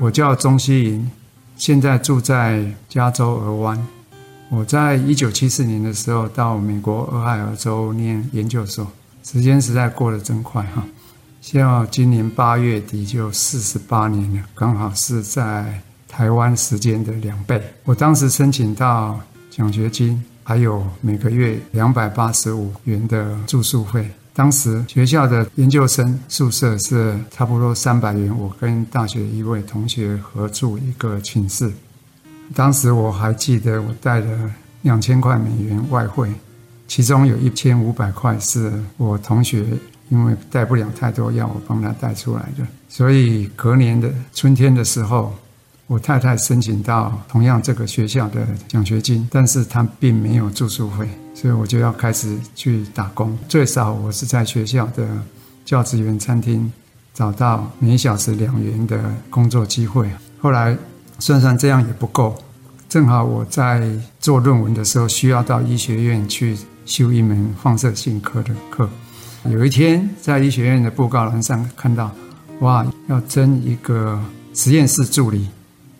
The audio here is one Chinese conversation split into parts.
我叫钟希莹，现在住在加州鹅湾。我在一九七四年的时候到美国俄亥俄州念研究所，时间实在过得真快哈！现在今年八月底就四十八年了，刚好是在台湾时间的两倍。我当时申请到奖学金，还有每个月两百八十五元的住宿费。当时学校的研究生宿舍是差不多三百元，我跟大学一位同学合住一个寝室。当时我还记得，我带了两千块美元外汇，其中有一千五百块是我同学因为带不了太多，要我帮他带出来的。所以隔年的春天的时候，我太太申请到同样这个学校的奖学金，但是她并没有住宿费，所以我就要开始去打工。最少我是在学校的教职员餐厅找到每小时两元的工作机会。后来。算算这样也不够，正好我在做论文的时候需要到医学院去修一门放射性科的课。有一天在医学院的布告栏上看到，哇，要征一个实验室助理，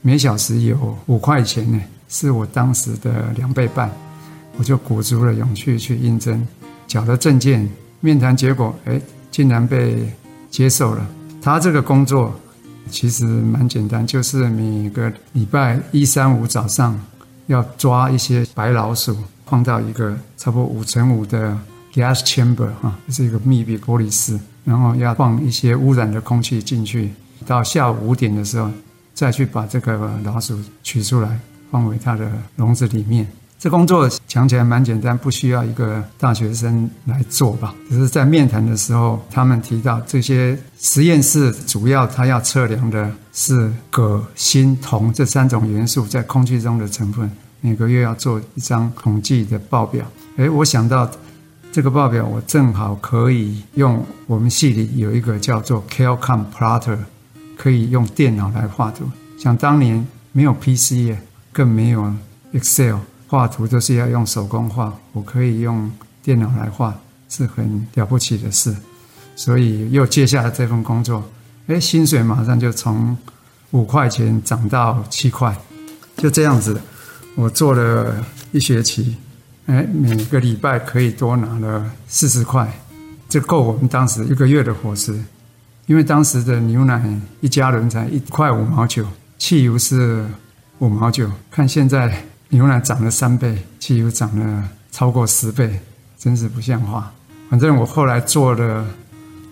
每小时有五块钱呢，是我当时的两倍半。我就鼓足了勇气去应征，缴了证件，面谈结果，哎，竟然被接受了。他这个工作。其实蛮简单，就是每个礼拜一、三、五早上要抓一些白老鼠，放到一个差不多五乘五的 gas chamber 哈，是一个密闭玻璃室，然后要放一些污染的空气进去。到下午五点的时候，再去把这个老鼠取出来，放回它的笼子里面。这工作讲起来蛮简单，不需要一个大学生来做吧？只是在面谈的时候，他们提到这些实验室主要他要测量的是铬、锌、铜这三种元素在空气中的成分，每个月要做一张统计的报表。诶，我想到这个报表，我正好可以用我们系里有一个叫做 Calcom Plotter，可以用电脑来画图。想当年没有 PC，更没有 Excel。画图都是要用手工画，我可以用电脑来画，是很了不起的事。所以又接下了这份工作，哎，薪水马上就从五块钱涨到七块，就这样子，我做了一学期，哎，每个礼拜可以多拿了四十块，这够我们当时一个月的伙食。因为当时的牛奶一加仑才一块五毛九，汽油是五毛九，看现在。牛奶涨了三倍，汽油涨了超过十倍，真是不像话。反正我后来做了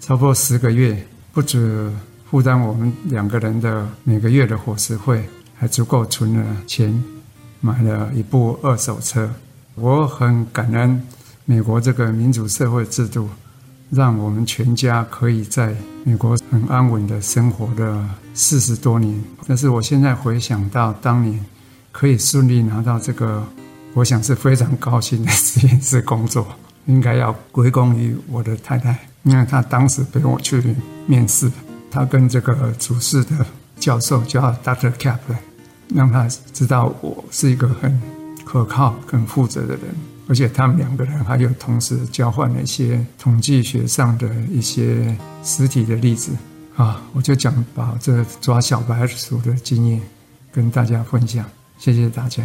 超过十个月，不止负担我们两个人的每个月的伙食费，还足够存了钱，买了一部二手车。我很感恩美国这个民主社会制度，让我们全家可以在美国很安稳的生活了四十多年。但是我现在回想到当年。可以顺利拿到这个，我想是非常高兴的实验室工作，应该要归功于我的太太，因为她当时陪我去面试，她跟这个主事的教授叫 Dr. Kaplan，让他知道我是一个很可靠、很负责的人，而且他们两个人还有同时交换了一些统计学上的一些实体的例子啊，我就讲把这抓小白鼠的经验跟大家分享。谢谢大家。